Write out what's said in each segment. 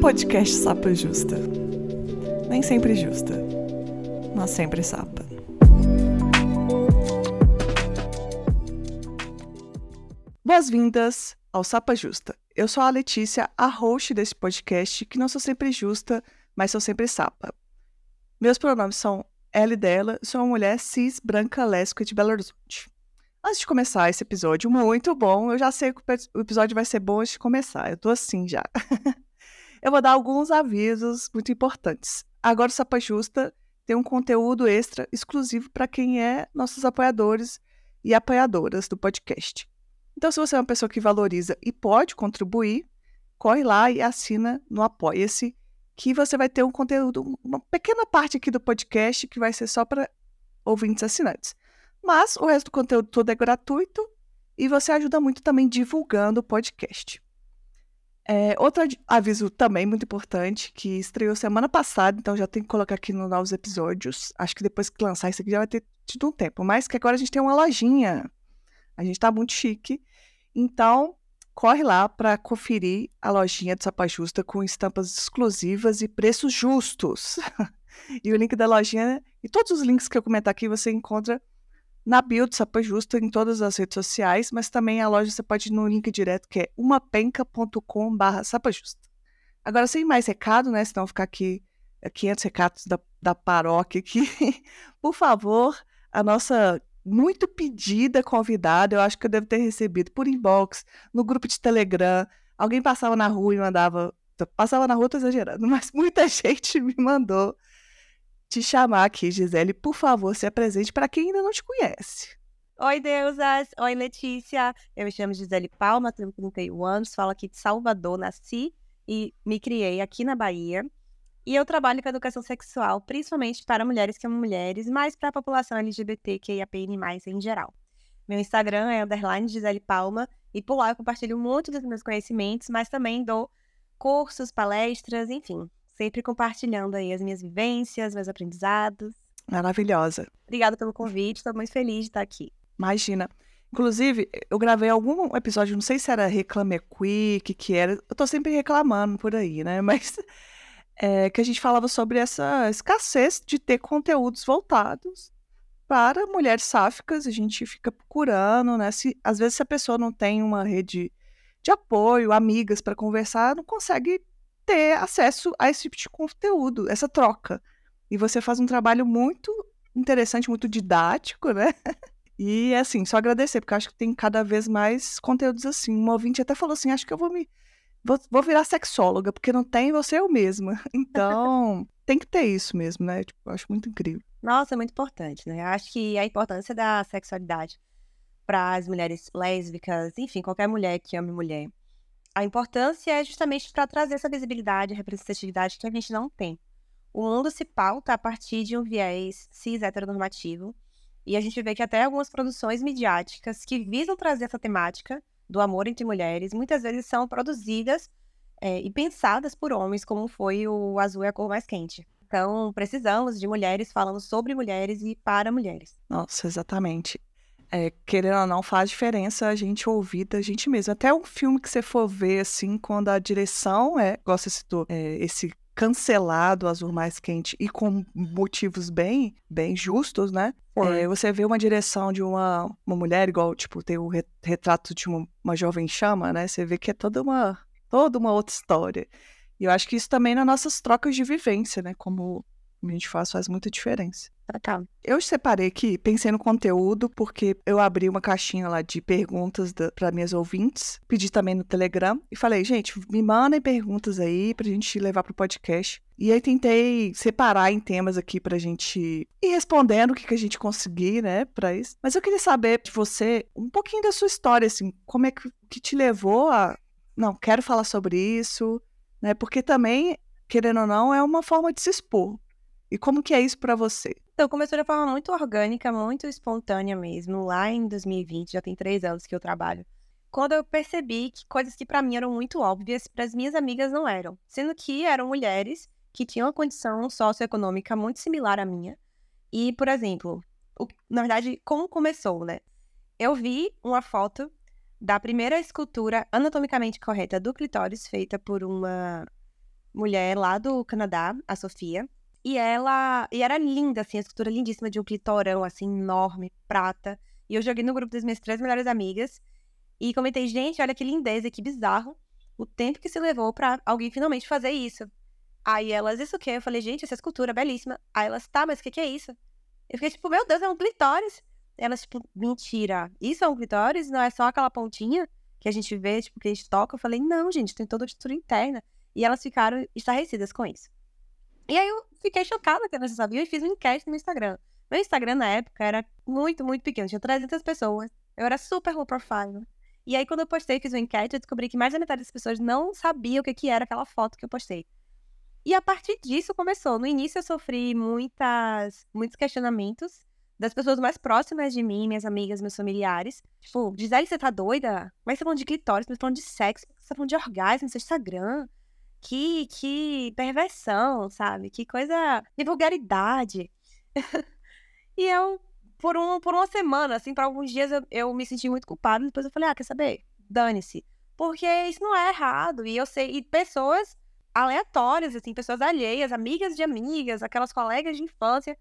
Podcast Sapa Justa. Nem sempre justa, mas sempre sapa. Boas-vindas ao Sapa Justa. Eu sou a Letícia, a host desse podcast, que não sou sempre justa, mas sou sempre sapa. Meus pronomes são ela e dela, sou uma mulher cis, branca, lésbica de Belo Horizonte. Antes de começar esse episódio muito bom, eu já sei que o episódio vai ser bom antes de começar. Eu tô assim já. eu vou dar alguns avisos muito importantes. Agora o Sapa Justa tem um conteúdo extra exclusivo para quem é nossos apoiadores e apoiadoras do podcast. Então, se você é uma pessoa que valoriza e pode contribuir, corre lá e assina no Apoia-se, que você vai ter um conteúdo, uma pequena parte aqui do podcast que vai ser só para ouvintes assinantes. Mas o resto do conteúdo todo é gratuito e você ajuda muito também divulgando o podcast. É, outro aviso também muito importante, que estreou semana passada, então já tem que colocar aqui nos novos episódios. Acho que depois que lançar isso aqui já vai ter tido um tempo. Mas que agora a gente tem uma lojinha. A gente tá muito chique. Então, corre lá para conferir a lojinha de Sapa Justa com estampas exclusivas e preços justos. e o link da lojinha e todos os links que eu comentar aqui você encontra na bio do Sapa Justa em todas as redes sociais, mas também a loja você pode ir no link direto que é umapenca.com.br sapajusta. Agora, sem mais recado, né? Senão ficar aqui 500 recados da, da paróquia aqui. Por favor, a nossa muito pedida convidada, eu acho que eu devo ter recebido por inbox, no grupo de Telegram. Alguém passava na rua e mandava. Passava na rua, tô exagerando, mas muita gente me mandou te chamar aqui, Gisele. Por favor, se apresente para quem ainda não te conhece. Oi, deusas! Oi, Letícia! Eu me chamo Gisele Palma, tenho 31 anos, falo aqui de Salvador, nasci e me criei aqui na Bahia. E eu trabalho com educação sexual, principalmente para mulheres que amam mulheres, mas para a população LGBTQIAPN+, em geral. Meu Instagram é underline Gisele Palma, e por lá eu compartilho muito dos meus conhecimentos, mas também dou cursos, palestras, enfim, sempre compartilhando aí as minhas vivências, meus aprendizados. Maravilhosa. Obrigada pelo convite, estou muito feliz de estar aqui. Imagina. Inclusive, eu gravei algum episódio, não sei se era Reclame Quick, que era. Eu tô sempre reclamando por aí, né? Mas é, que a gente falava sobre essa escassez de ter conteúdos voltados para mulheres sáficas. A gente fica procurando, né? Se, às vezes, se a pessoa não tem uma rede de apoio, amigas para conversar, não consegue ter acesso a esse tipo de conteúdo, essa troca. E você faz um trabalho muito interessante, muito didático, né? E assim, só agradecer, porque acho que tem cada vez mais conteúdos assim. Um ouvinte até falou assim: acho que eu vou me vou, vou virar sexóloga, porque não tem, você eu mesma. Então, tem que ter isso mesmo, né? Tipo, acho muito incrível. Nossa, é muito importante, né? Acho que a importância da sexualidade para as mulheres lésbicas, enfim, qualquer mulher que ame mulher. A importância é justamente para trazer essa visibilidade, representatividade que a gente não tem. O mundo se pauta a partir de um viés cis heteronormativo, e a gente vê que até algumas produções midiáticas que visam trazer essa temática do amor entre mulheres, muitas vezes são produzidas é, e pensadas por homens, como foi o Azul é a Cor Mais Quente. Então, precisamos de mulheres falando sobre mulheres e para mulheres. Nossa, exatamente. É, querendo ou não, faz diferença a gente ouvir da gente mesmo. Até um filme que você for ver, assim, quando a direção é, você citou, é, esse cancelado Azul Mais Quente e com motivos bem, bem justos, né? É, você vê uma direção de uma, uma mulher, igual, tipo, tem o retrato de uma, uma jovem chama, né? Você vê que é toda uma, toda uma outra história. E eu acho que isso também nas nossas trocas de vivência, né? Como a gente faz, faz muita diferença. Tá. Eu separei aqui, pensei no conteúdo, porque eu abri uma caixinha lá de perguntas para minhas ouvintes, pedi também no Telegram e falei, gente, me mandem perguntas aí pra gente levar pro podcast. E aí tentei separar em temas aqui pra gente ir respondendo o que, que a gente conseguir, né, pra isso. Mas eu queria saber de você um pouquinho da sua história, assim, como é que, que te levou a. Não, quero falar sobre isso, né? Porque também, querendo ou não, é uma forma de se expor. E como que é isso para você? Então, começou de forma muito orgânica, muito espontânea mesmo, lá em 2020, já tem três anos que eu trabalho. Quando eu percebi que coisas que para mim eram muito óbvias, para as minhas amigas não eram. Sendo que eram mulheres que tinham uma condição socioeconômica muito similar à minha. E, por exemplo, o, na verdade, como começou, né? Eu vi uma foto da primeira escultura anatomicamente correta do clitóris feita por uma mulher lá do Canadá, a Sofia. E ela. E era linda, assim, a escultura lindíssima de um clitorão, assim, enorme, prata. E eu joguei no grupo das minhas três melhores amigas. E comentei, gente, olha que lindeza, que bizarro. O tempo que se levou para alguém finalmente fazer isso. Aí elas, isso o quê? Eu falei, gente, essa escultura é belíssima. Aí elas, tá, mas o que, que é isso? Eu fiquei tipo, meu Deus, é um clitóris. Elas, tipo, mentira. Isso é um clitóris? Não é só aquela pontinha que a gente vê, tipo, que a gente toca? Eu falei, não, gente, tem toda a estrutura interna. E elas ficaram estarrecidas com isso. E aí fiquei chocada que elas sabiam e fiz um enquete no Instagram. Meu Instagram na época era muito, muito pequeno, tinha 300 pessoas. Eu era super low profile. E aí, quando eu postei, fiz uma enquete, eu descobri que mais da metade das pessoas não sabia o que, que era aquela foto que eu postei. E a partir disso começou. No início eu sofri muitas, muitos questionamentos das pessoas mais próximas de mim, minhas amigas, meus familiares. Tipo, Gisele, você tá doida? Mas você tá falando de clitóris, você tá falando de sexo, você tá falando de orgasmo no seu Instagram. Que, que perversão, sabe? Que coisa de vulgaridade. e eu por, um, por uma semana, assim, por alguns dias eu, eu me senti muito culpada. Depois eu falei, ah, quer saber? Dane-se. Porque isso não é errado. E eu sei, e pessoas aleatórias, assim, pessoas alheias, amigas de amigas, aquelas colegas de infância,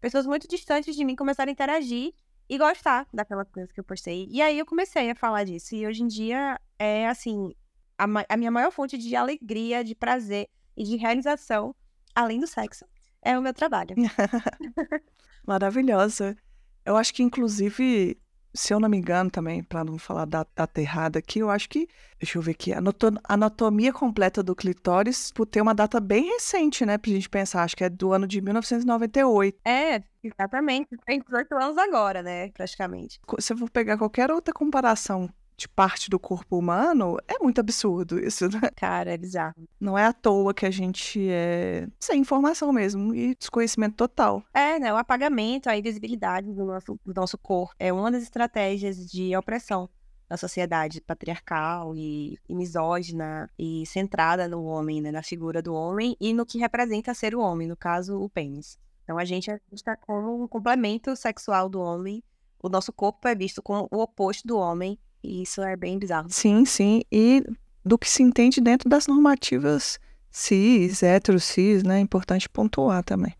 pessoas muito distantes de mim começaram a interagir e gostar daquela coisa que eu postei. E aí eu comecei a falar disso. E hoje em dia é, assim, a, a minha maior fonte de alegria, de prazer e de realização, além do sexo, é o meu trabalho. Maravilhosa. Eu acho que, inclusive, se eu não me engano também, para não falar da data errada aqui, eu acho que, deixa eu ver aqui, a anatomia completa do clitóris por ter uma data bem recente, né, pra gente pensar, acho que é do ano de 1998. É, exatamente, tem 18 anos agora, né, praticamente. Se eu for pegar qualquer outra comparação de parte do corpo humano, é muito absurdo isso, né? Cara, é bizarro. Não é à toa que a gente é sem informação mesmo e desconhecimento total. É, né? O apagamento, a invisibilidade do nosso, do nosso corpo é uma das estratégias de opressão da sociedade patriarcal e, e, misógina e centrada no homem, né, na figura do homem e no que representa ser o homem, no caso, o pênis. Então a gente está como um complemento sexual do homem. O nosso corpo é visto como o oposto do homem e isso é bem bizarro. Sim, sim. E do que se entende dentro das normativas cis, hétero, cis, né? É importante pontuar também.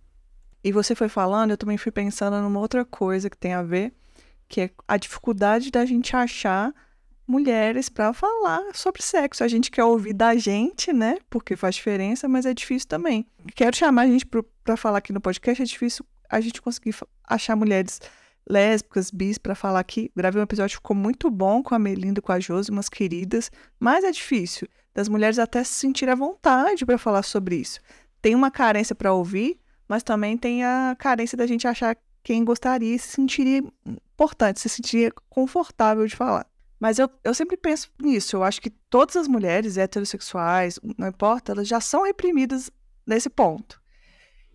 E você foi falando, eu também fui pensando numa outra coisa que tem a ver, que é a dificuldade da gente achar mulheres para falar sobre sexo. A gente quer ouvir da gente, né? Porque faz diferença, mas é difícil também. Quero chamar a gente para falar aqui no podcast, é difícil a gente conseguir achar mulheres lésbicas, bis, para falar aqui. Gravei um episódio que ficou muito bom com a Melinda e com a Josi, umas queridas, mas é difícil das mulheres até se sentirem à vontade para falar sobre isso. Tem uma carência para ouvir, mas também tem a carência da gente achar quem gostaria e se sentiria importante, se sentiria confortável de falar. Mas eu, eu sempre penso nisso. Eu acho que todas as mulheres heterossexuais, não importa, elas já são reprimidas nesse ponto.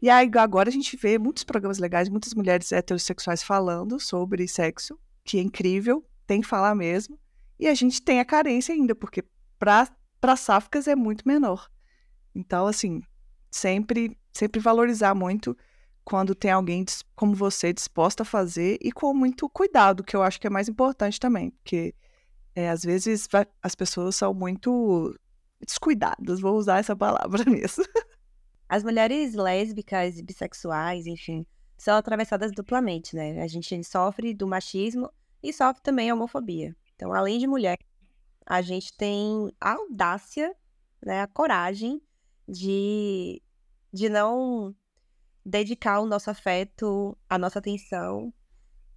E aí agora a gente vê muitos programas legais, muitas mulheres heterossexuais falando sobre sexo, que é incrível, tem que falar mesmo. E a gente tem a carência ainda, porque para sáficas é muito menor. Então, assim, sempre, sempre valorizar muito quando tem alguém como você disposta a fazer e com muito cuidado, que eu acho que é mais importante também, porque é, às vezes as pessoas são muito descuidadas, vou usar essa palavra mesmo. As mulheres lésbicas bissexuais, enfim, são atravessadas duplamente, né? A gente sofre do machismo e sofre também a homofobia. Então, além de mulher, a gente tem a audácia, né, a coragem de, de não dedicar o nosso afeto, a nossa atenção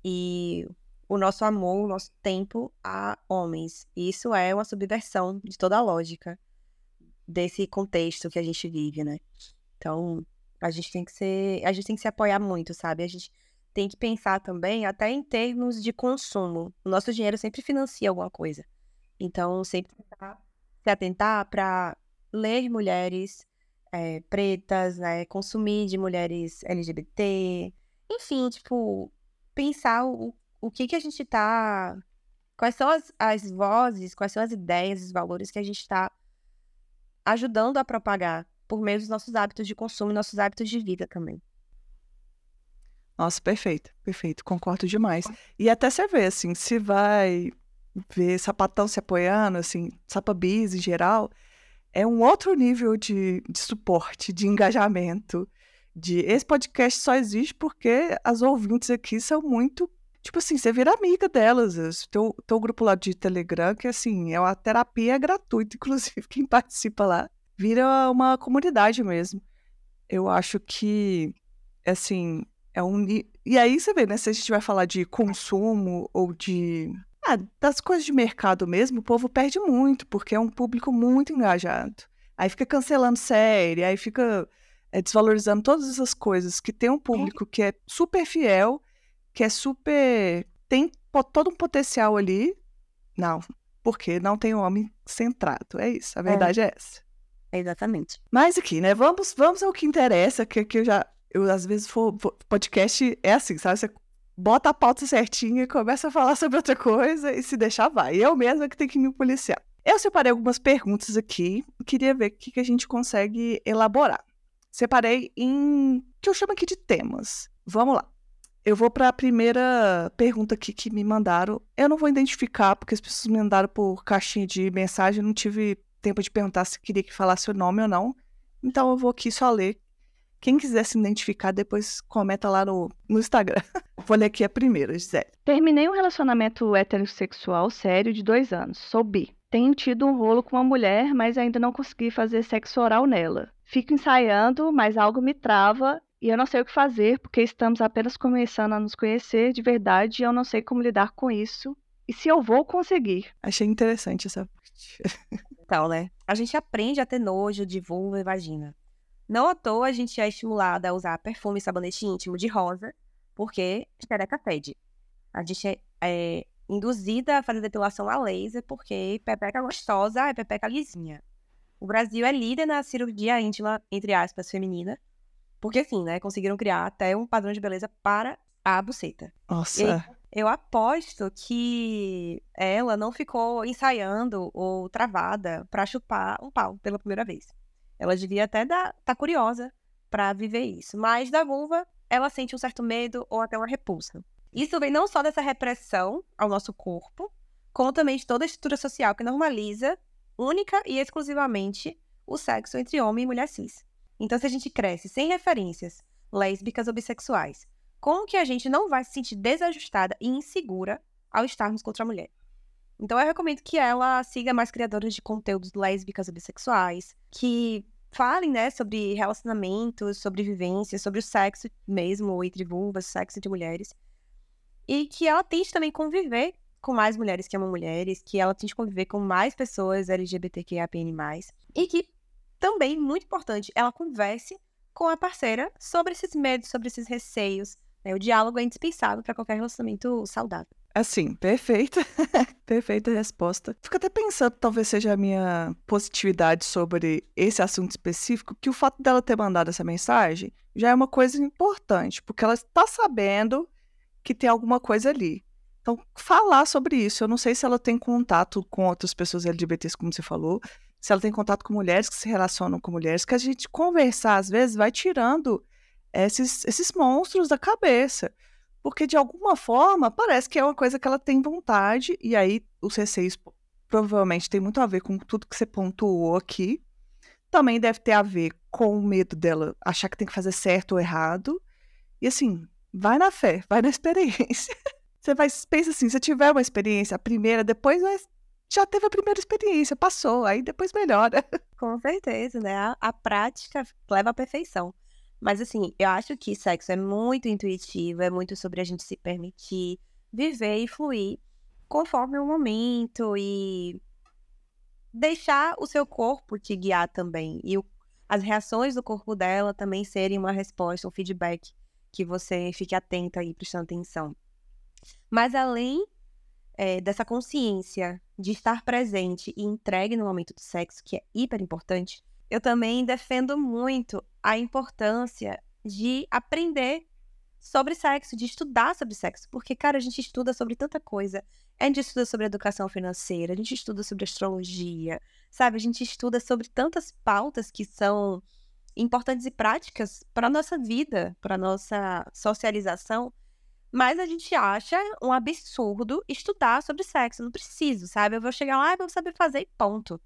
e o nosso amor, o nosso tempo a homens. E isso é uma subversão de toda a lógica desse contexto que a gente vive, né? Então, a gente tem que ser, a gente tem que se apoiar muito, sabe? A gente tem que pensar também até em termos de consumo. O nosso dinheiro sempre financia alguma coisa. Então, sempre se atentar para ler mulheres é, pretas, né? Consumir de mulheres LGBT. Enfim, tipo, pensar o, o que que a gente tá... Quais são as, as vozes, quais são as ideias, os valores que a gente está ajudando a propagar por meio dos nossos hábitos de consumo e nossos hábitos de vida também. Nossa, perfeito, perfeito, concordo demais. E até você vê, assim, se vai ver sapatão se apoiando, assim, sapabis em geral, é um outro nível de, de suporte, de engajamento. De esse podcast só existe porque as ouvintes aqui são muito tipo assim, você vira amiga delas. Teu, teu grupo lá de Telegram, que assim, é uma terapia gratuita, inclusive, quem participa lá, vira uma comunidade mesmo. Eu acho que, assim, é um. E aí você vê, né? Se a gente vai falar de consumo ou de. Ah, das coisas de mercado mesmo, o povo perde muito, porque é um público muito engajado. Aí fica cancelando série, aí fica é, desvalorizando todas essas coisas, que tem um público que é super fiel que é super. tem todo um potencial ali. Não, porque não tem um homem centrado. É isso, a é. verdade é, é essa. Exatamente. Mas aqui, né? Vamos, vamos ao que interessa, que, que eu já. Eu, às vezes, for, podcast é assim, sabe? Você bota a pauta certinha e começa a falar sobre outra coisa e se deixar vai. Eu mesma que tenho que me policiar. Eu separei algumas perguntas aqui queria ver o que, que a gente consegue elaborar. Separei em que eu chamo aqui de temas. Vamos lá. Eu vou para a primeira pergunta aqui que me mandaram. Eu não vou identificar, porque as pessoas me mandaram por caixinha de mensagem. Não tive tempo de perguntar se queria que falasse o nome ou não. Então eu vou aqui só ler. Quem quiser se identificar, depois comenta lá no, no Instagram. vou ler aqui a primeira, Gisele. Terminei um relacionamento heterossexual sério de dois anos. Sou bi. Tenho tido um rolo com uma mulher, mas ainda não consegui fazer sexo oral nela. Fico ensaiando, mas algo me trava e eu não sei o que fazer porque estamos apenas começando a nos conhecer de verdade e eu não sei como lidar com isso e se eu vou conseguir. Achei interessante essa parte. Né? A gente aprende a ter nojo de vulva e vagina. Não à toa a gente é estimulada a usar perfume e sabonete íntimo de rosa, porque xereca fede. A gente é, é induzida a fazer depilação a laser, porque pepeca gostosa é pepeca lisinha. O Brasil é líder na cirurgia íntima, entre aspas, feminina, porque assim, né, conseguiram criar até um padrão de beleza para a buceta. Nossa. Eu aposto que ela não ficou ensaiando ou travada para chupar um pau pela primeira vez. Ela devia até estar tá curiosa para viver isso. Mas da vulva, ela sente um certo medo ou até uma repulsa. Isso vem não só dessa repressão ao nosso corpo, como também de toda a estrutura social que normaliza única e exclusivamente o sexo entre homem e mulher cis. Então, se a gente cresce sem referências lésbicas ou bissexuais, como que a gente não vai se sentir desajustada e insegura ao estarmos contra a mulher? Então, eu recomendo que ela siga mais criadoras de conteúdos lésbicas ou bissexuais, que falem, né, sobre relacionamentos, sobre vivências, sobre o sexo mesmo, entre vulvas, sexo entre mulheres. E que ela tente também conviver com mais mulheres que amam mulheres, que ela tente conviver com mais pessoas LGBTQIAPN+, e que também, muito importante, ela converse com a parceira sobre esses medos, sobre esses receios. Né? O diálogo é indispensável para qualquer relacionamento saudável. Assim, perfeita. perfeita resposta. Fico até pensando, talvez seja a minha positividade sobre esse assunto específico, que o fato dela ter mandado essa mensagem já é uma coisa importante, porque ela está sabendo que tem alguma coisa ali. Então, falar sobre isso. Eu não sei se ela tem contato com outras pessoas LGBTs, como você falou, se ela tem contato com mulheres que se relacionam com mulheres, que a gente conversar, às vezes, vai tirando esses, esses monstros da cabeça. Porque, de alguma forma, parece que é uma coisa que ela tem vontade, e aí os receios provavelmente tem muito a ver com tudo que você pontuou aqui. Também deve ter a ver com o medo dela achar que tem que fazer certo ou errado. E assim, vai na fé, vai na experiência. Você vai, pensa assim, se tiver uma experiência, a primeira, depois vai já teve a primeira experiência, passou, aí depois melhora. Com certeza, né? A, a prática leva à perfeição. Mas assim, eu acho que sexo é muito intuitivo, é muito sobre a gente se permitir viver e fluir conforme o momento e deixar o seu corpo te guiar também. E o, as reações do corpo dela também serem uma resposta, um feedback que você fique atenta e prestando atenção. Mas além é, dessa consciência de estar presente e entregue no momento do sexo, que é hiper importante, eu também defendo muito a importância de aprender sobre sexo, de estudar sobre sexo, porque, cara, a gente estuda sobre tanta coisa. A gente estuda sobre educação financeira, a gente estuda sobre astrologia, sabe? A gente estuda sobre tantas pautas que são importantes e práticas para nossa vida, para nossa socialização, mas a gente acha um absurdo estudar sobre sexo. Não preciso, sabe? Eu vou chegar lá e vou saber fazer e ponto.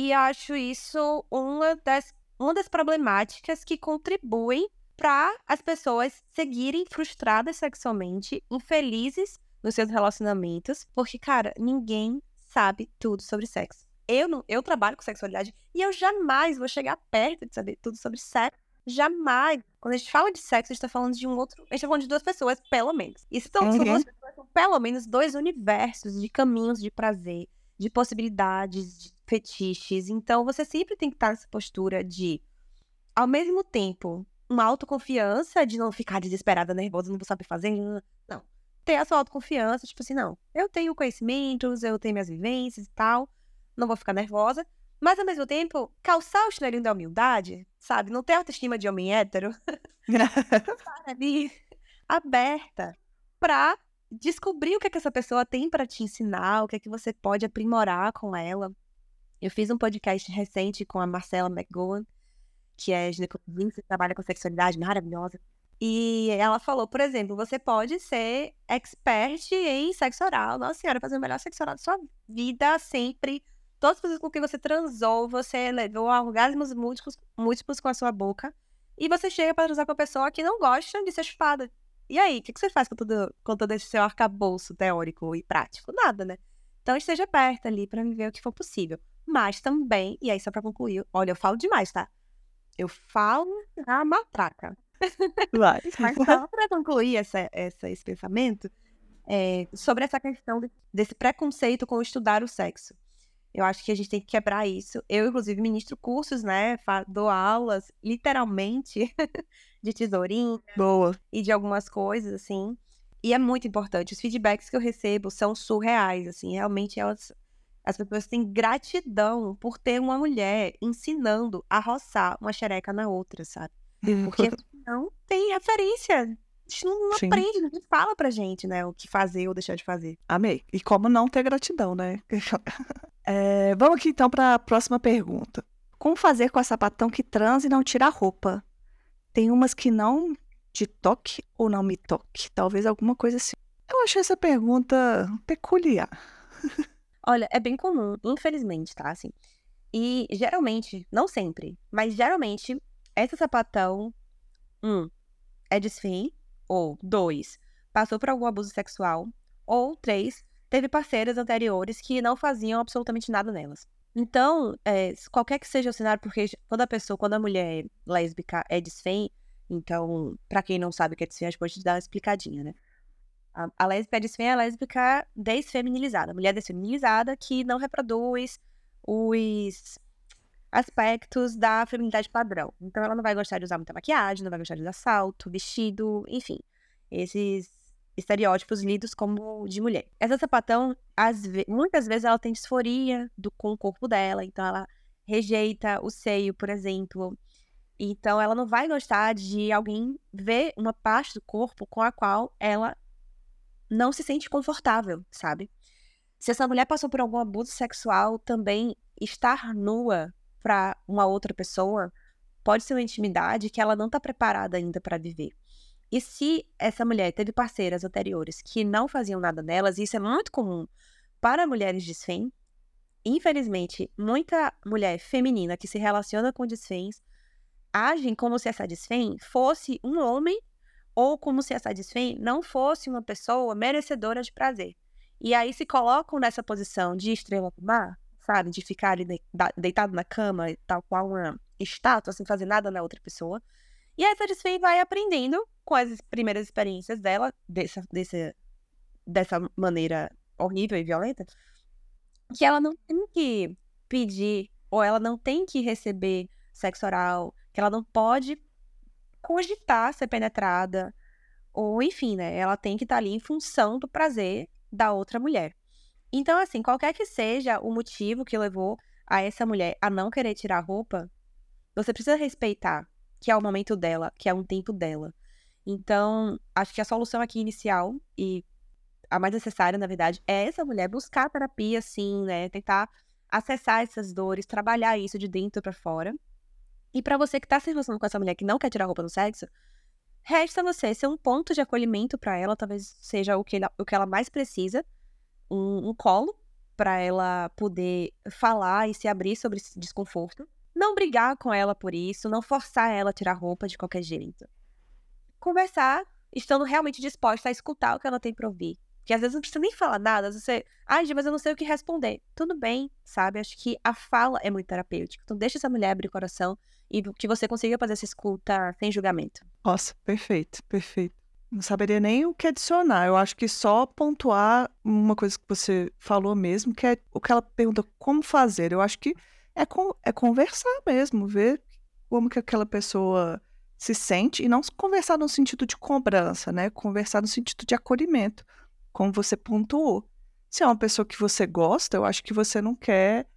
E acho isso uma das, uma das problemáticas que contribuem para as pessoas seguirem frustradas sexualmente, infelizes nos seus relacionamentos, porque, cara, ninguém sabe tudo sobre sexo. Eu não, eu trabalho com sexualidade e eu jamais vou chegar perto de saber tudo sobre sexo. Jamais. Quando a gente fala de sexo, a gente tá falando de um outro. A gente tá falando de duas pessoas, pelo menos. E são, uhum. duas pessoas, são pelo menos dois universos de caminhos de prazer, de possibilidades, de fetiches. Então você sempre tem que estar nessa postura de, ao mesmo tempo, uma autoconfiança de não ficar desesperada, nervosa, não vou saber fazer. Não. Ter a sua autoconfiança, tipo assim, não. Eu tenho conhecimentos, eu tenho minhas vivências e tal não vou ficar nervosa. Mas, ao mesmo tempo, calçar o chinelinho da humildade, sabe? Não ter autoestima de homem hétero. ali, aberta pra descobrir o que, é que essa pessoa tem para te ensinar, o que é que você pode aprimorar com ela. Eu fiz um podcast recente com a Marcela McGowan, que é ginecologista, trabalha com sexualidade maravilhosa. E ela falou, por exemplo, você pode ser expert em sexo oral. Nossa senhora, fazer o melhor sexo oral da sua vida sempre Todas as pessoas com quem você transou, você levou a orgasmos múltiplos, múltiplos com a sua boca. E você chega para transar com uma pessoa que não gosta de ser chupada. E aí, o que, que você faz com todo, com todo esse seu arcabouço teórico e prático? Nada, né? Então esteja perto ali para viver o que for possível. Mas também, e aí só para concluir, olha, eu falo demais, tá? Eu falo a matraca. Vai. Mas só para concluir essa, essa, esse pensamento, é, sobre essa questão desse preconceito com estudar o sexo. Eu acho que a gente tem que quebrar isso. Eu, inclusive, ministro cursos, né? Dou aulas, literalmente, de tesourinha. Boa. E de algumas coisas, assim. E é muito importante. Os feedbacks que eu recebo são surreais, assim. Realmente, elas, as pessoas têm gratidão por ter uma mulher ensinando a roçar uma xereca na outra, sabe? Porque não tem referência. A gente não, não aprende, não fala pra gente, né, o que fazer ou deixar de fazer. Amei. E como não ter gratidão, né? É, vamos aqui então para a próxima pergunta. Como fazer com a sapatão que transa e não tira a roupa? Tem umas que não te toque ou não me toque. Talvez alguma coisa assim. Eu achei essa pergunta peculiar. Olha, é bem comum, infelizmente, tá? Assim. E geralmente, não sempre, mas geralmente, essa sapatão, um, é desfim, ou dois, passou por algum abuso sexual, ou três, teve parceiras anteriores que não faziam absolutamente nada nelas. Então, é, qualquer que seja o cenário, porque quando a pessoa, quando a mulher lésbica é desfém, então, para quem não sabe o que é desfém, a gente pode dar uma explicadinha, né? A, a lésbica desfém é a lésbica desfeminilizada, a mulher desfeminilizada que não reproduz os aspectos da feminilidade padrão. Então, ela não vai gostar de usar muita maquiagem, não vai gostar de usar salto, vestido, enfim. Esses estereótipos lidos como de mulher. Essa sapatão, ve muitas vezes, ela tem disforia do, com o corpo dela, então ela rejeita o seio, por exemplo. Então ela não vai gostar de alguém ver uma parte do corpo com a qual ela não se sente confortável, sabe? Se essa mulher passou por algum abuso sexual, também estar nua para uma outra pessoa pode ser uma intimidade que ela não está preparada ainda para viver. E se essa mulher teve parceiras anteriores que não faziam nada nelas, isso é muito comum para mulheres desfém, infelizmente, muita mulher feminina que se relaciona com desféns agem como se essa desfém fosse um homem ou como se essa desfém não fosse uma pessoa merecedora de prazer. E aí se colocam nessa posição de estrela do mar, sabe? De ficar deitado na cama, tal qual uma estátua, sem fazer nada na outra pessoa. E essa desfém vai aprendendo com as primeiras experiências dela, dessa, dessa, dessa maneira horrível e violenta, que ela não tem que pedir ou ela não tem que receber sexo oral, que ela não pode cogitar ser penetrada, ou enfim, né? Ela tem que estar tá ali em função do prazer da outra mulher. Então, assim, qualquer que seja o motivo que levou a essa mulher a não querer tirar a roupa, você precisa respeitar que é o momento dela, que é um tempo dela. Então, acho que a solução aqui inicial e a mais necessária, na verdade, é essa mulher buscar terapia, sim, né? Tentar acessar essas dores, trabalhar isso de dentro para fora. E para você que tá se relacionando com essa mulher que não quer tirar roupa no sexo, resta você ser um ponto de acolhimento para ela, talvez seja o que, ela, o que ela mais precisa, um, um colo, para ela poder falar e se abrir sobre esse desconforto. Não brigar com ela por isso, não forçar ela a tirar roupa de qualquer jeito. Conversar, estando realmente disposta a escutar o que ela tem para ouvir. Que às vezes não precisa nem falar nada, você, ai, mas eu não sei o que responder. Tudo bem, sabe? Acho que a fala é muito terapêutica. Então deixa essa mulher abrir o coração e que você consiga fazer essa escuta sem julgamento. Nossa, perfeito, perfeito. Não saberia nem o que adicionar. Eu acho que só pontuar uma coisa que você falou mesmo, que é o que ela pergunta como fazer. Eu acho que é, com, é conversar mesmo, ver como que aquela pessoa se sente e não conversar no sentido de cobrança, né? Conversar no sentido de acolhimento como você pontuou. Se é uma pessoa que você gosta, eu acho que você não quer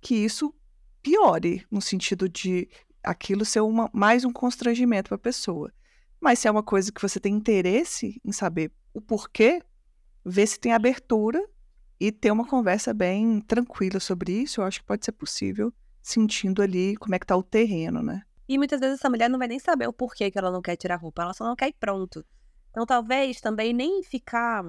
que isso piore, no sentido de aquilo ser uma, mais um constrangimento para a pessoa. Mas se é uma coisa que você tem interesse em saber o porquê, ver se tem abertura e ter uma conversa bem tranquila sobre isso, eu acho que pode ser possível, sentindo ali como é que tá o terreno, né? E muitas vezes essa mulher não vai nem saber o porquê que ela não quer tirar roupa, ela só não quer ir pronto. Então talvez também nem ficar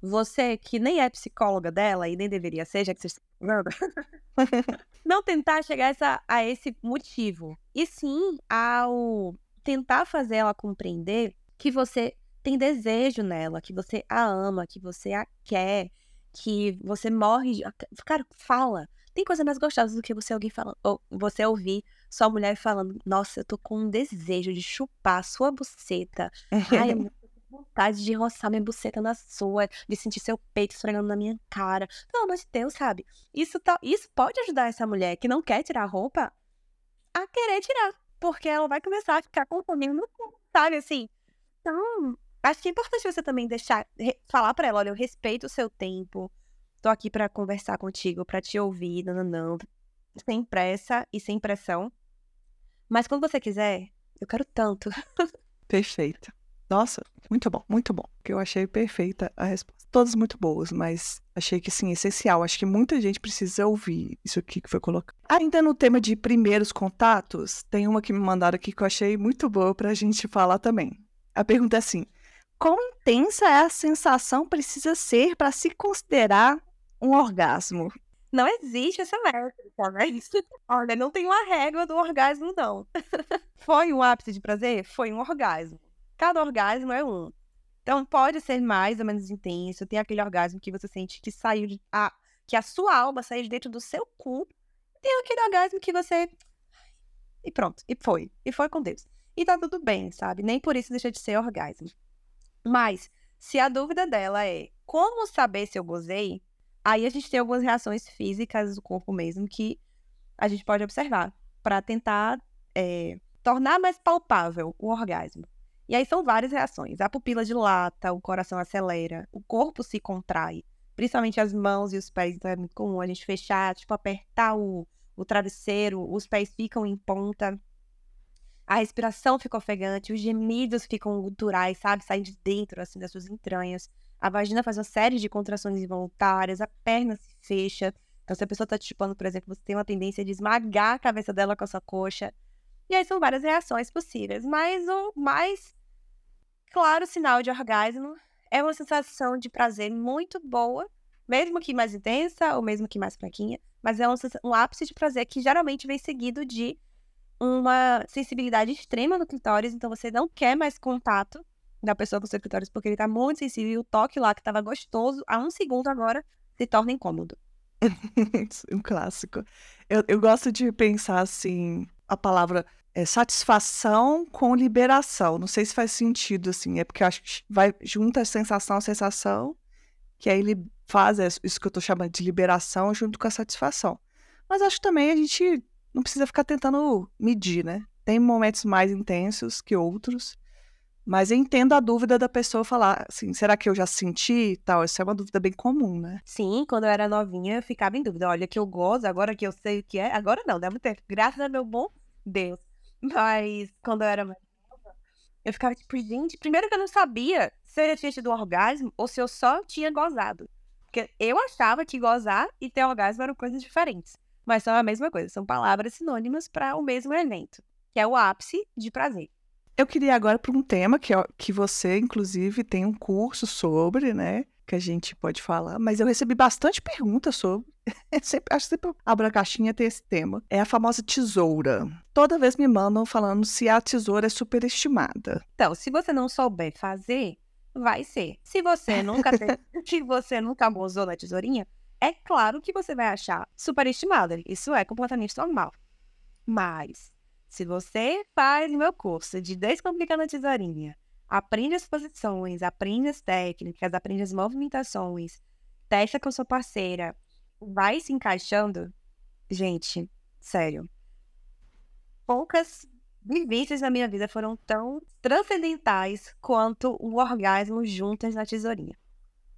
você que nem é psicóloga dela e nem deveria ser, já que você não tentar chegar essa, a esse motivo. E sim ao tentar fazer ela compreender que você tem desejo nela, que você a ama, que você a quer, que você morre. Cara, fala. Tem coisa mais gostosa do que você alguém falando, ou você ouvir sua mulher falando, nossa, eu tô com um desejo de chupar sua buceta. Ai, vontade de roçar minha buceta na sua, de sentir seu peito esfregando na minha cara. Pelo amor de Deus, sabe? Isso, tá, isso pode ajudar essa mulher que não quer tirar a roupa a querer tirar. Porque ela vai começar a ficar com fome no cu, sabe? Assim. Então, acho que é importante você também deixar, falar para ela: olha, eu respeito o seu tempo, tô aqui para conversar contigo, para te ouvir, não. Sem pressa e sem pressão. Mas quando você quiser, eu quero tanto. Perfeito. Nossa, muito bom, muito bom. Que eu achei perfeita a resposta. Todas muito boas, mas achei que sim, essencial. Acho que muita gente precisa ouvir isso aqui que foi colocado. Ainda no tema de primeiros contatos, tem uma que me mandaram aqui que eu achei muito boa pra gente falar também. A pergunta é assim: quão intensa é a sensação precisa ser para se considerar um orgasmo? Não existe essa métrica, né? Olha, não tem uma régua do orgasmo, não. Foi um ápice de prazer? Foi um orgasmo. Cada orgasmo é um. Então pode ser mais ou menos intenso. Tem aquele orgasmo que você sente que saiu de, a, que a sua alma saiu de dentro do seu cu. Tem aquele orgasmo que você e pronto, e foi. E foi com Deus. E tá tudo bem, sabe? Nem por isso deixa de ser orgasmo. Mas se a dúvida dela é como saber se eu gozei, aí a gente tem algumas reações físicas do corpo mesmo que a gente pode observar para tentar é, tornar mais palpável o orgasmo. E aí são várias reações. A pupila dilata, o coração acelera, o corpo se contrai, principalmente as mãos e os pés. Então é muito comum a gente fechar, tipo, apertar o, o travesseiro, os pés ficam em ponta. A respiração fica ofegante, os gemidos ficam guturais, sabe? Saem de dentro, assim, das suas entranhas. A vagina faz uma série de contrações involuntárias, a perna se fecha. Então, se a pessoa tá te chupando, por exemplo, você tem uma tendência de esmagar a cabeça dela com a sua coxa. E aí são várias reações possíveis. Mas o mais claro sinal de orgasmo é uma sensação de prazer muito boa, mesmo que mais intensa ou mesmo que mais fraquinha, mas é um, um ápice de prazer que geralmente vem seguido de uma sensibilidade extrema no clitóris, então você não quer mais contato da pessoa com clitóris porque ele tá muito sensível e o toque lá que tava gostoso há um segundo agora se torna incômodo. um clássico. Eu, eu gosto de pensar assim, a palavra é, satisfação com liberação. Não sei se faz sentido, assim. É porque acho que vai junto a sensação, a sensação, que aí ele faz isso que eu tô chamando de liberação junto com a satisfação. Mas acho que também a gente não precisa ficar tentando medir, né? Tem momentos mais intensos que outros. Mas entendo a dúvida da pessoa falar assim, será que eu já senti e tal? Essa é uma dúvida bem comum, né? Sim, quando eu era novinha, eu ficava em dúvida. Olha, que eu gosto, agora que eu sei o que é. Agora não, deve ter. Graças a meu bom Deus. Mas quando eu era mais nova, eu ficava tipo, gente, primeiro que eu não sabia se eu já tinha tido um orgasmo ou se eu só tinha gozado. Porque eu achava que gozar e ter orgasmo eram coisas diferentes. Mas são a mesma coisa, são palavras sinônimas para o mesmo evento, que é o ápice de prazer. Eu queria agora para um tema que, que você, inclusive, tem um curso sobre, né? que a gente pode falar, mas eu recebi bastante perguntas sobre. sempre, acho que sempre abro a caixinha tem esse tema. É a famosa tesoura. Toda vez me mandam falando se a tesoura é superestimada. Então, se você não souber fazer, vai ser. Se você nunca teve, se você nunca usou na tesourinha, é claro que você vai achar superestimada. Isso é completamente normal. Mas, se você faz o meu curso de Descomplicando a Tesourinha, aprende as posições, aprende as técnicas, aprende as movimentações, testa com sua parceira, vai se encaixando, gente, sério. Poucas vivências na minha vida foram tão transcendentais quanto o orgasmo juntas na tesourinha.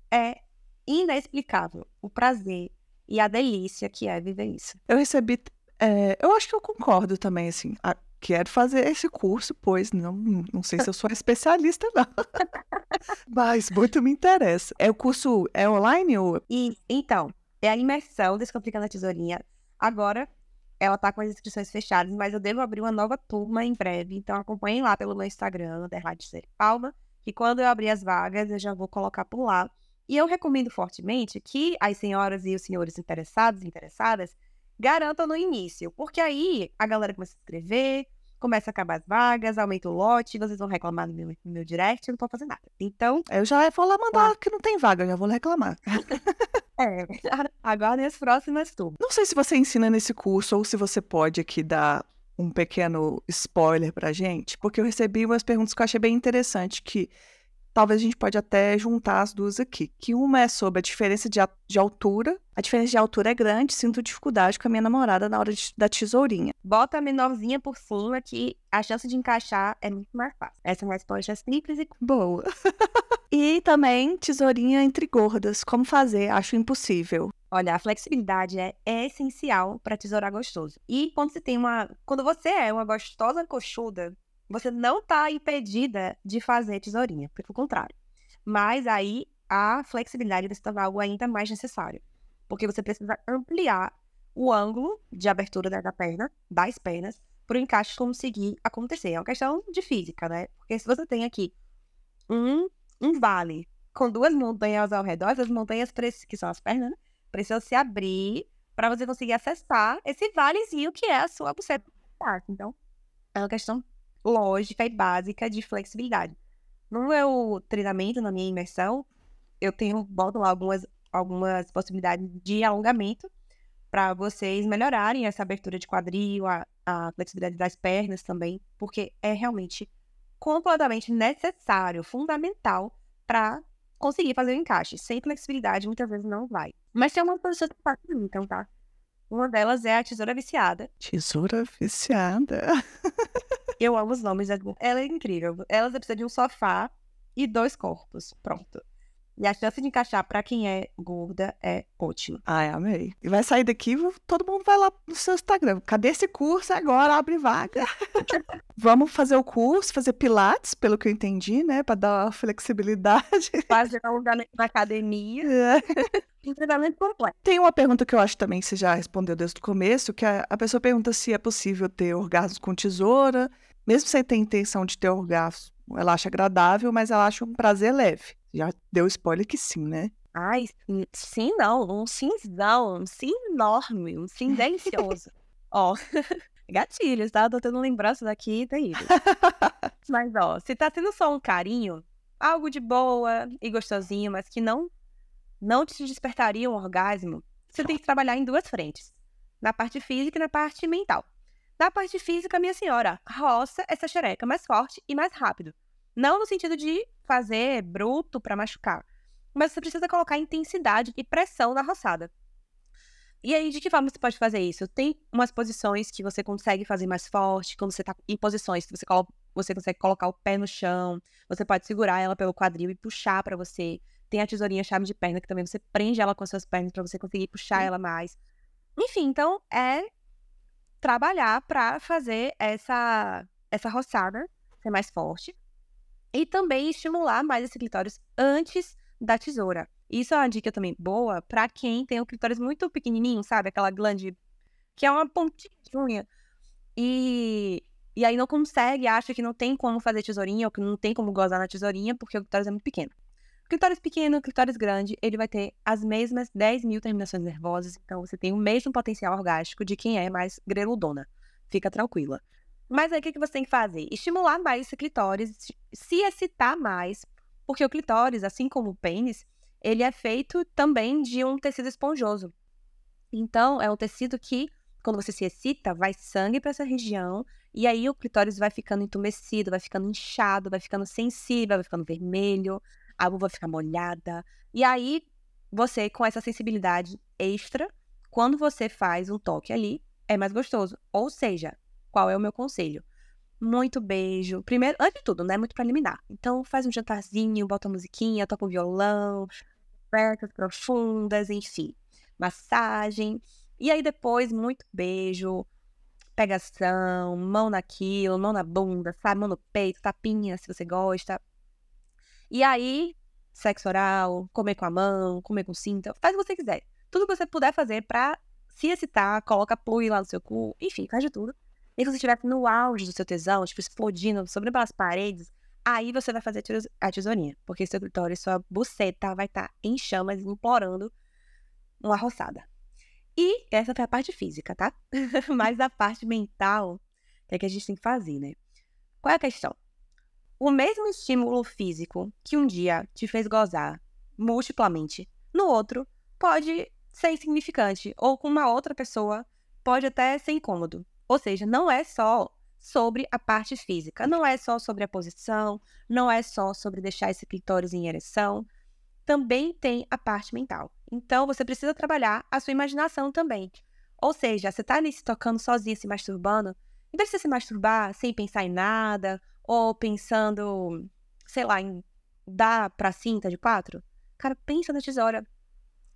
É inexplicável o prazer e a delícia que é viver isso. Eu recebi. É, eu acho que eu concordo também, assim. A, quero fazer esse curso, pois não, não sei se eu sou especialista, não. Mas muito me interessa. É o curso é online ou. E, então, é a imersão Descomplicando a Tesourinha. Agora, ela tá com as inscrições fechadas, mas eu devo abrir uma nova turma em breve. Então, acompanhem lá pelo meu Instagram, underline Palma, que quando eu abrir as vagas, eu já vou colocar por lá. E eu recomendo fortemente que as senhoras e os senhores interessados e interessadas garantam no início, porque aí a galera começa a se inscrever, começa a acabar as vagas, aumenta o lote, vocês vão reclamar no meu, no meu direct, eu não posso fazer nada. Então. Eu já vou lá mandar que não tem vaga, já vou reclamar. é, agora as próximas turmas. Não sei se você ensina nesse curso ou se você pode aqui dar um pequeno spoiler pra gente, porque eu recebi umas perguntas que eu achei bem interessante, que talvez a gente pode até juntar as duas aqui. Que uma é sobre a diferença de, de altura. A diferença de altura é grande, sinto dificuldade com a minha namorada na hora de, da tesourinha. Bota a menorzinha por cima que a chance de encaixar é muito mais fácil. Essa é uma resposta simples e boa. e também tesourinha entre gordas. Como fazer? Acho impossível. Olha, a flexibilidade é, é essencial para tesourar gostoso. E quando você tem uma, quando você é uma gostosa coxuda, você não está impedida de fazer tesourinha, pelo contrário. Mas aí a flexibilidade se torna algo ainda mais necessário, porque você precisa ampliar o ângulo de abertura da perna, das pernas, para o encaixe conseguir acontecer. É uma questão de física, né? Porque se você tem aqui um, um vale com duas montanhas ao redor, as montanhas, que são as pernas, né? precisam se abrir para você conseguir acessar esse valezinho que é a sua buceta. Então, é uma questão lógica e básica de flexibilidade. No meu treinamento, na minha imersão, eu tenho, boto lá algumas, algumas possibilidades de alongamento para vocês melhorarem essa abertura de quadril, a, a flexibilidade das pernas também, porque é realmente completamente necessário, fundamental para conseguir fazer o encaixe. Sem flexibilidade, muitas vezes não vai. Mas tem uma posição que faz então, tá? Uma delas é a tesoura viciada. Tesoura viciada. Eu amo os nomes. Ela é incrível. Ela precisa de um sofá e dois corpos. Pronto. E a chance de encaixar para quem é gorda é ótima. Ai, amei. E vai sair daqui, todo mundo vai lá no seu Instagram. Cadê esse curso agora? Abre vaga. Vamos fazer o curso, fazer pilates, pelo que eu entendi, né? Para dar uma flexibilidade. Fazer alongamento na academia. É. treinamento completo. Tem uma pergunta que eu acho também que você já respondeu desde o começo, que a, a pessoa pergunta se é possível ter orgasmo com tesoura, mesmo sem ter intenção de ter orgasmo. Ela acha agradável, mas ela acha um prazer leve. Já deu spoiler que sim, né? Ai, sim não, um cinzão, um sim enorme, um sim delicioso. ó, gatilhos, tá? Tô tendo lembrança daqui, terrível. mas, ó, se tá tendo só um carinho, algo de boa e gostosinho, mas que não não te despertaria um orgasmo, você tem que trabalhar em duas frentes. Na parte física e na parte mental. Na parte física, minha senhora, roça essa xereca mais forte e mais rápido. Não no sentido de fazer bruto para machucar, mas você precisa colocar intensidade e pressão na roçada. E aí, de que forma você pode fazer isso? Tem umas posições que você consegue fazer mais forte, quando você tá em posições que você, você consegue colocar o pé no chão, você pode segurar ela pelo quadril e puxar para você. Tem a tesourinha chave de perna, que também você prende ela com as suas pernas para você conseguir puxar ela mais. Enfim, então é trabalhar para fazer essa, essa roçada ser mais forte. E também estimular mais esse clitóris antes da tesoura. Isso é uma dica também boa para quem tem o clitóris muito pequenininho, sabe? Aquela glande que é uma pontinha. E, e aí não consegue, acha que não tem como fazer tesourinha ou que não tem como gozar na tesourinha porque o clitóris é muito pequeno. Clitóris pequeno, clitóris grande, ele vai ter as mesmas 10 mil terminações nervosas, então você tem o mesmo potencial orgástico de quem é mais greludona. Fica tranquila. Mas aí o que, você tem que fazer? Estimular mais esse clitóris, se excitar mais, porque o clitóris, assim como o pênis, ele é feito também de um tecido esponjoso. Então, é um tecido que, quando você se excita, vai sangue para essa região, e aí o clitóris vai ficando entumecido, vai ficando inchado, vai ficando sensível, vai ficando vermelho, a vulva fica molhada. E aí, você, com essa sensibilidade extra, quando você faz um toque ali, é mais gostoso. Ou seja, qual é o meu conselho? Muito beijo. Primeiro, antes de tudo, né? Muito preliminar. Então, faz um jantarzinho, bota musiquinha, toca um violão, abertas profundas, enfim. Massagem. E aí depois, muito beijo, pegação, mão naquilo, mão na bunda, sabe? Mão no peito, tapinha, se você gosta. E aí, sexo oral, comer com a mão, comer com cinta, faz o que você quiser. Tudo que você puder fazer pra se excitar, coloca plug lá no seu cu, enfim, faz de tudo. E se você estiver no auge do seu tesão, tipo, explodindo sobre as paredes, aí você vai fazer a tesourinha. Porque seu clitóris, sua buceta vai estar tá em chamas, implorando uma roçada. E essa foi a parte física, tá? Mas a parte mental é que a gente tem que fazer, né? Qual é a questão? O mesmo estímulo físico que um dia te fez gozar multiplamente, no outro pode ser insignificante, ou com uma outra pessoa pode até ser incômodo. Ou seja, não é só sobre a parte física, não é só sobre a posição, não é só sobre deixar esse clitóris em ereção, também tem a parte mental. Então, você precisa trabalhar a sua imaginação também. Ou seja, você está ali se tocando sozinha, se masturbando, de você se masturbar sem pensar em nada, ou pensando, sei lá, em dar pra cinta de quatro, cara, pensa na tesoura,